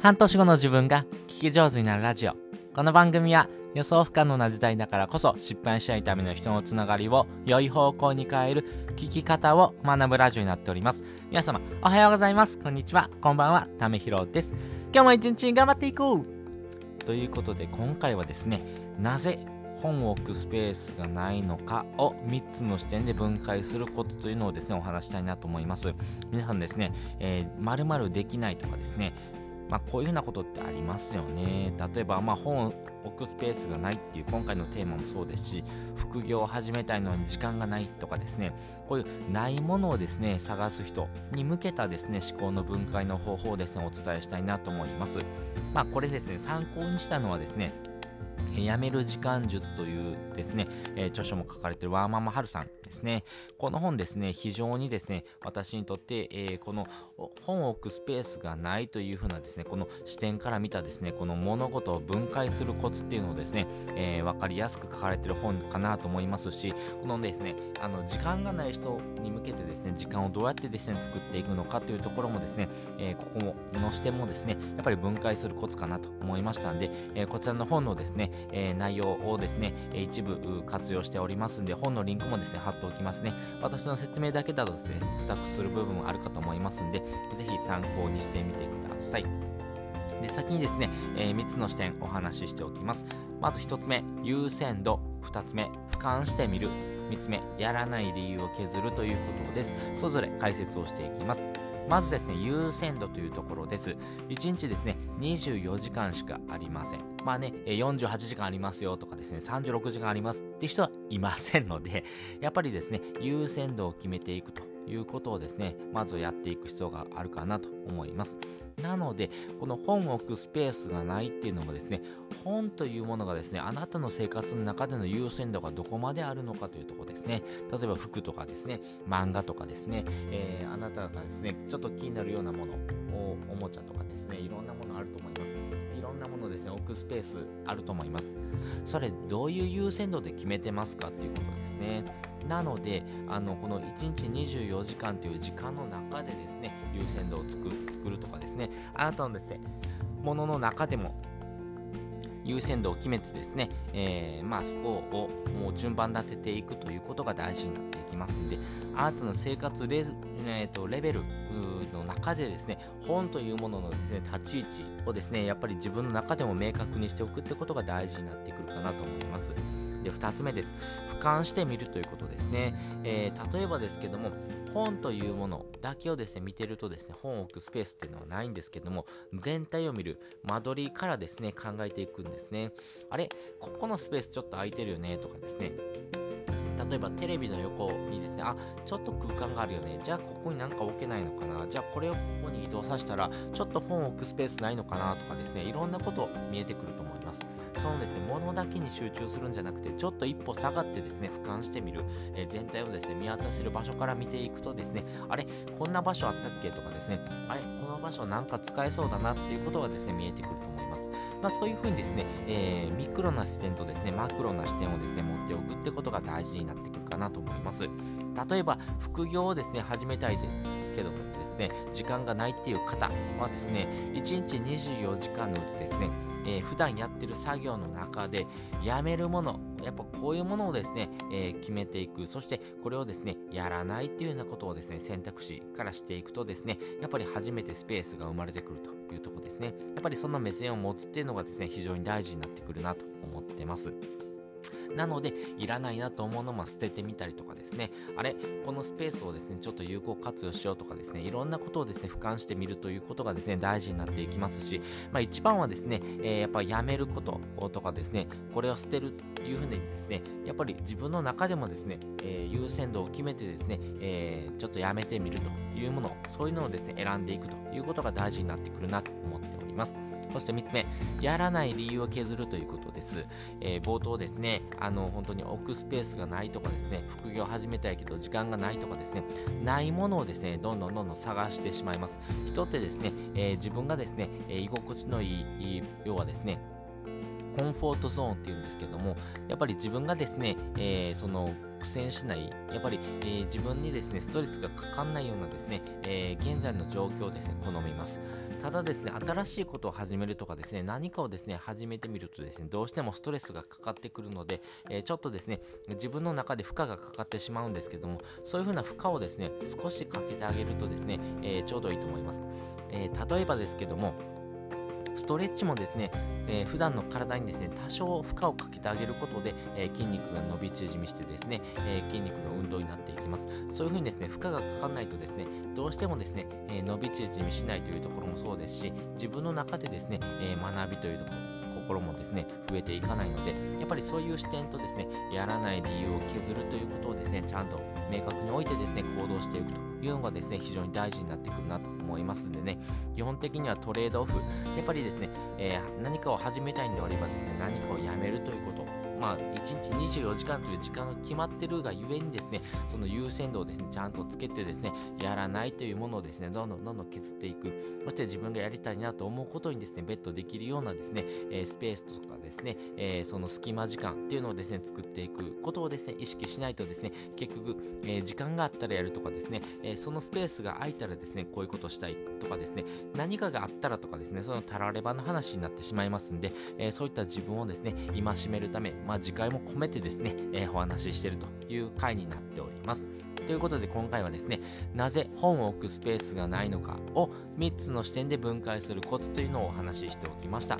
半年後の自分が聞き上手になるラジオ。この番組は予想不可能な時代だからこそ失敗しないための人のつながりを良い方向に変える聞き方を学ぶラジオになっております。皆様おはようございます。こんにちは。こんばんは。ためひろです。今日も一日頑張っていこう。ということで今回はですねなぜ本を置くスペースがないのかを3つの視点で分解することというのをですねお話したいなと思います。皆さんですね、えー、〇〇できないとかですねまあ、こういうふうなことってありますよね。例えば、まあ、本を置くスペースがないっていう今回のテーマもそうですし、副業を始めたいのに時間がないとかですね、こういうないものをですね、探す人に向けたですね、思考の分解の方法をですね、お伝えしたいなと思います。まあ、これですね、参考にしたのはですね、やめる時間術というですね、えー、著書も書かれているワーママハルさんですね。この本ですね、非常にですね、私にとって、えー、この本を置くスペースがないというふうなですね、この視点から見たですね、この物事を分解するコツっていうのをですね、えー、分かりやすく書かれてる本かなと思いますし、このですね、あの、時間がない人に向けてですね、時間をどうやってですね、作っていくのかというところもですね、えここの視点もですね、やっぱり分解するコツかなと思いましたんで、えこちらの本のですね、え、内容をですね、一部活用しておりますんで、本のリンクもですね、貼っておきますね。私の説明だけだとですね、不作する部分もあるかと思いますんで、ぜひ参考にしてみてください。で、先にですね、えー、3つの視点お話ししておきます。まず1つ目、優先度。2つ目、俯瞰してみる。3つ目、やらない理由を削るということです。それぞれ解説をしていきます。まずですね、優先度というところです。1日ですね、24時間しかありません。まあね、48時間ありますよとかですね、36時間ありますって人はいませんので、やっぱりですね、優先度を決めていくということをですね、まずやっていく必要があるかなと思います。なので、この本を置くスペースがないっていうのもですね、本というものがですね、あなたの生活の中での優先度がどこまであるのかというところですね。例えば服とかですね、漫画とかですね、えー、あなたがですね、ちょっと気になるようなもの、おもちゃとかですね、いろんなものあると思います。ろんなものですね、置くスペースあると思います。それ、どういう優先度で決めてますかっていうことですね。なのであのこの1日24時間という時間の中でですね優先度を作るとかですねあなたのですねものの中でも優先度を決めてですね、えー、まあそこをもう順番立てていくということが大事になってきますんで、あなたの生活レ,、えーと、レベルの中でですね、本というもののですね、立ち位置をですね、やっぱり自分の中でも明確にしておくってことが大事になってくるかなと思います。で、2つ目です。俯瞰してみるということですね。えー、例えばですけども、本というものだけをですね、見てるとですね、本を置くスペースっていうのはないんですけども、全体を見る間取りからですね、考えていくんですね。あれここのスペースちょっと空いてるよねとかですね。例えばテレビの横にですね、あ、ちょっと空間があるよね。じゃあここになんか置けないのかな。じゃあこれをここに移動させたら、ちょっと本を置くスペースないのかなとかですね、いろんなこと見えてくると思います。そのですね、ものだけに集中するんじゃなくて、ちょっと一歩下がってですね、俯瞰してみる、えー、全体をですね、見渡せる場所から見ていくとですね、あれ、こんな場所あったっけとかですね、あれ、この場所なんか使えそうだなっていうことがですね、見えてくると思います。まあ、そういうふうにですね、えー、ミクロな視点とですね、マクロな視点をですね、持っておくってことが大事になってくるかなと思います。例えば、副業をですね、始めたいでけどもですね、時間がないっていう方はですね、1日24時間のうちですね、えー、普段やってる作業の中でやめるもの、やっぱこういうものをですね、えー、決めていく。そしてこれをですね、やらないっていうようなことをですね、選択肢からしていくとですね、やっぱり初めてスペースが生まれてくるというところですね。やっぱりそんな目線を持つっていうのがですね、非常に大事になってくるなと思ってます。なので、いらないなと思うのも捨ててみたりとかですね、あれ、このスペースをですね、ちょっと有効活用しようとかですね、いろんなことをですね、俯瞰してみるということがですね、大事になっていきますし、まあ一番はですね、えー、やっぱやめることとかですね、これを捨てるというふうにですね、やっぱり自分の中でもですね、えー、優先度を決めてですね、えー、ちょっとやめてみるというもの、そういうのをですね、選んでいくということが大事になってくるなと思っております。そして3つ目、やらない理由を削るということです。えー、冒頭ですね、あの、本当に置くスペースがないとかですね、副業始めたいけど時間がないとかですね、ないものをですね、どんどんどんどん探してしまいます。人ってですね、えー、自分がですね、え、居心地のいい、要はですね、コンフォートゾーンっていうんですけども、やっぱり自分がですね、えー、その苦戦しない、やっぱり、えー、自分にですね、ストレスがかかんないようなですね、えー、現在の状況をですね、好みます。ただですね、新しいことを始めるとかですね、何かをですね、始めてみるとですね、どうしてもストレスがかかってくるので、えー、ちょっとですね、自分の中で負荷がかかってしまうんですけども、そういう風な負荷をですね、少しかけてあげるとですね、えちょうどいいと思います。え例えばですけども、ストレッチもですね、えー、普段の体にですね、多少負荷をかけてあげることで、えー、筋肉が伸び縮みしてですね、えー、筋肉の運動になっていきます。そういう風にですね、負荷がかかんないとですね、どうしてもですね、え伸び縮みしないというところもそうですし、自分の中でですね、え学びというところ、心もですね、増えていかないので、やっぱりそういう視点とですね、やらない理由を削るということをですね、ちゃんと明確においてですね、行動していくというのがですね、非常に大事になってくるなと思いますんでね、基本的にはトレードオフ、やっぱりですね、えー、何かを始めたいんであればですね、何かをやめるということ、まあ、1日24時間という時間が決まってるがゆえにですね、その優先度をですね、ちゃんとつけてですね、やらないというものをですね、どんどんどんどん削っていく。そして自分がやりたいなと思うことにですね、ベットできるようなですね、え、スペースとかですね、え、その隙間時間っていうのをですね、作っていくことをですね、意識しないとですね、結局、え、時間があったらやるとかですね、えそのスペースが空いたらですね、こういうことしたいとかですね、何かがあったらとかですね、そのたらればの話になってしまいますんで、えそういった自分をですね、戒めるため、まあ、次回も込めてですね、えー、お話ししているという回になっております。ということで今回はですね、なぜ本を置くスペースがないのかを3つの視点で分解するコツというのをお話ししておきました。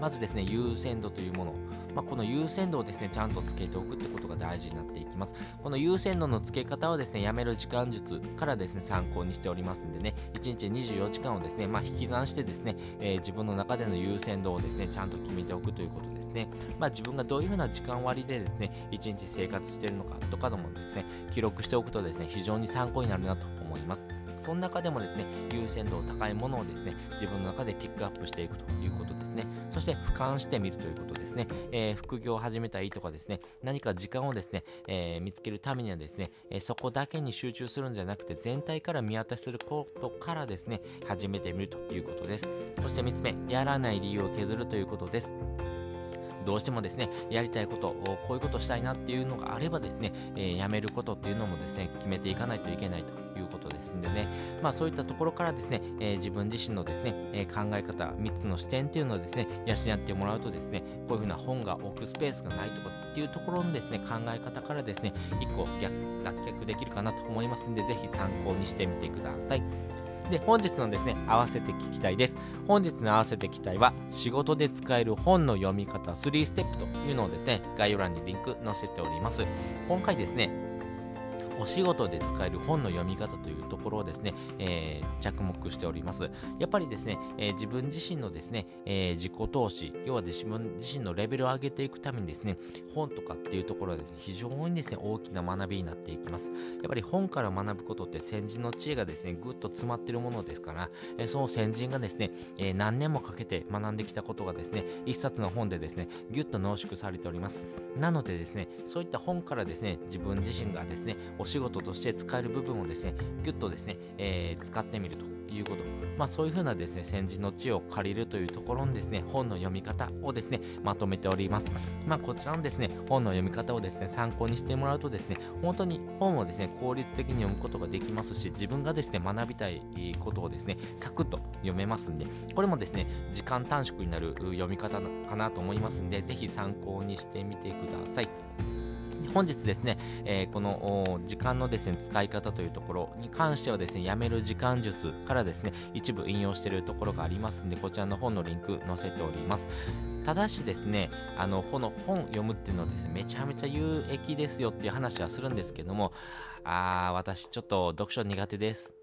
まずですね、優先度というもの。まあ、この優先度をですね、ちゃんとつけておくってことが大事になっていきます。この優先度の付け方をですね、やめる時間術からですね、参考にしておりますんでね、1日24時間をですね、まあ、引き算してですね、えー、自分の中での優先度をですね、ちゃんと決めておくということですね。まあ、自分がどういうふうな時間割でですね、1日生活してるのかとかでもですね、記録しておくとですね、非常に参考になるなと思います。その中でもですね、優先度高いものをですね、自分の中でピックアップしていくということですね。そして俯瞰してみるということですね。えー、副業を始めたいとかですね、何か時間をですね、えー、見つけるためにはですね、え、そこだけに集中するんじゃなくて、全体から見渡しすることからですね、始めてみるということです。そして3つ目、やらない理由を削るということです。どうしてもですね、やりたいこと、こういうことしたいなっていうのがあればですね、えー、やめることっていうのもですね、決めていかないといけないということですんでね、まあそういったところからですね、えー、自分自身のですね、えー、考え方、3つの視点っていうのをですね、養ってもらうとですね、こういうふうな本が置くスペースがないとかっていうところのですね、考え方からですね、1個逆脱却できるかなと思いますんで、ぜひ参考にしてみてください。で、本日のですね、合わせて聞きたいです。本日の合わせて聞きたいは、仕事で使える本の読み方3ステップというのをですね、概要欄にリンク載せております。今回ですね、お仕事で使える本の読み方というところをですね、えー、着目しております。やっぱりですね、えー、自分自身のですね、えー、自己投資、要は自分自身のレベルを上げていくためにですね、本とかっていうところはですね、非常にですね、大きな学びになっていきます。やっぱり本から学ぶことって先人の知恵がですね、ぐっと詰まってるものですから、えその先人がですね、え何年もかけて学んできたことがですね、一冊の本でですね、ぎゅっと濃縮されております。なのでですね、そういった本からですね、自分自身がですね、お仕事として使える部分をですね、ぎゅっとですね、えー、使ってみるということ。まあそういうふうなですね、先人の知恵を借りるというところにですね、本の読み方をですね、まとめております。まあこちらのですね、本の読み方をですね、参考にしてもらうとですね、本当に本をですね、効率的に読むことができますし、自分がですね、学びたいことをですね、サクッと読めますんで、これもですね、時間短縮になる読み方かなと思いますんで、ぜひ参考にしてみてください。本日ですね、えー、この時間のですね、使い方というところに関してはですね、やめる時間術からですね、一部引用しているところがありますんで、こちらの本のリンク載せております。ただしですね、あの、この本読むっていうのはですね、めちゃめちゃ有益ですよっていう話はするんですけども、あー、私ちょっと読書苦手です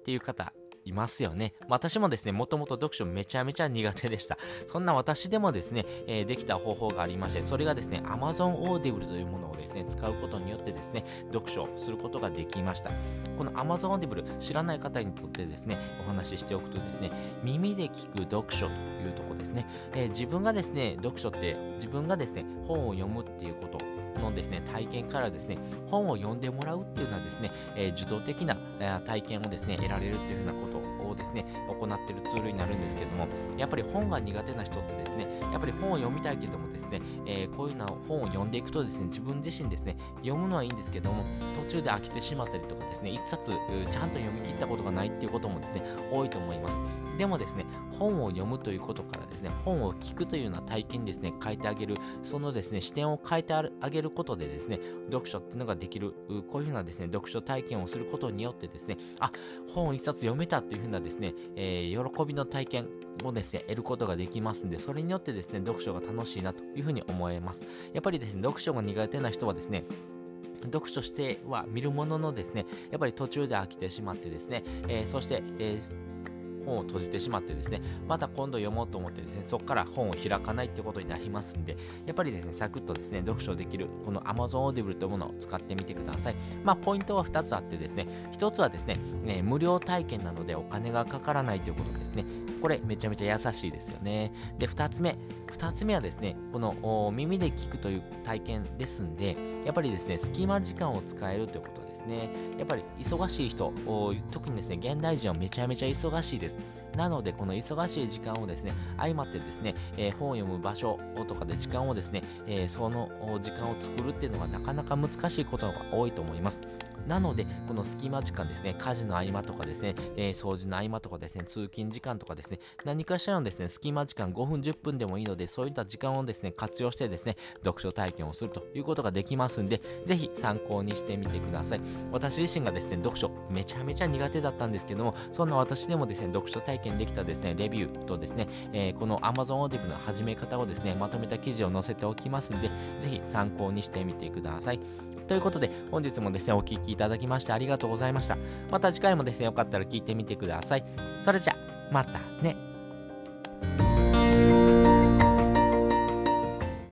っていう方いますよね。私もですね、もともと読書めちゃめちゃ苦手でした。そんな私でもですね、えー、できた方法がありまして、それがですね、Amazon Audible というものをですね、使うことによってですね、読書することができました。この Amazon Audible 知らない方にとってですね、お話ししておくとですね、耳で聞く読書というとこですね、えー、自分がですね、読書って自分がですね、本を読むっていうことのですね、体験からですね、本を読んでもらうっていうのはですね、えー、受動的な、えー、体験をですね、得られるっていうふうなことをですね、行っているツールになるんですけども、やっぱり本が苦手な人ってですね、やっぱり本を読みたいけどもですね、えー、こういうの本を読んでいくとですね、自分自身ですね、読むのはいいんですけども、途中で飽きてしまったりとかですね、一冊ちゃんと読み切ったことがないっていうこともですね、多いと思います。でもですね、本を読むということからですね、本を聞くというような体験にですね、変えてあげる、そのですね、視点を変えてあげることでですね、読書っていうのができる、こういうふうなですね、読書体験をすることによってですね、あ、本一冊読めたっていうふうなですね、えー、喜びの体験をですね、得ることができますんで、それによってですね、読書が楽しいなというふうに思えます。やっぱりですね、読書が苦手な人はですね、読書しては見るもののですね、やっぱり途中で飽きてしまってですね、えー、そして、えー本を閉じてしまってですね、また今度読もうと思ってですね、そこから本を開かないってことになりますんで、やっぱりですね、サクッとですね、読書できる、この Amazon Audible というものを使ってみてください。まあ、ポイントは2つあってですね、1つはですね、えー、無料体験なのでお金がかからないということですね。これめちゃめちゃ優しいですよね。で、2つ目。2つ目はですね、この耳で聞くという体験ですんで、やっぱりですね、隙間時間を使えるということですね。やっぱり忙しい人、特にですね、現代人はめちゃめちゃ忙しいです。なので、この忙しい時間をですね、相まってですね、えー、本を読む場所とかで時間をですね、えー、その時間を作るっていうのがなかなか難しいことが多いと思います。なので、この隙間時間ですね、家事の合間とかですね、えー、掃除の合間とかですね、通勤時間とかですね、何かしらのですね、隙間時間5分10分でもいいので、そういった時間をですね、活用してですね、読書体験をするということができますんで、ぜひ参考にしてみてください。私自身がですね、読書めちゃめちゃ苦手だったんですけども、そんな私でもですね、読書体験験できたですね、レビューとですね、えー、この Amazon Audible の始め方をですね、まとめた記事を載せておきますんで、ぜひ参考にしてみてください。ということで、本日もですね、お聴きいただきましてありがとうございました。また次回もですね、よかったら聞いてみてください。それじゃ、またね。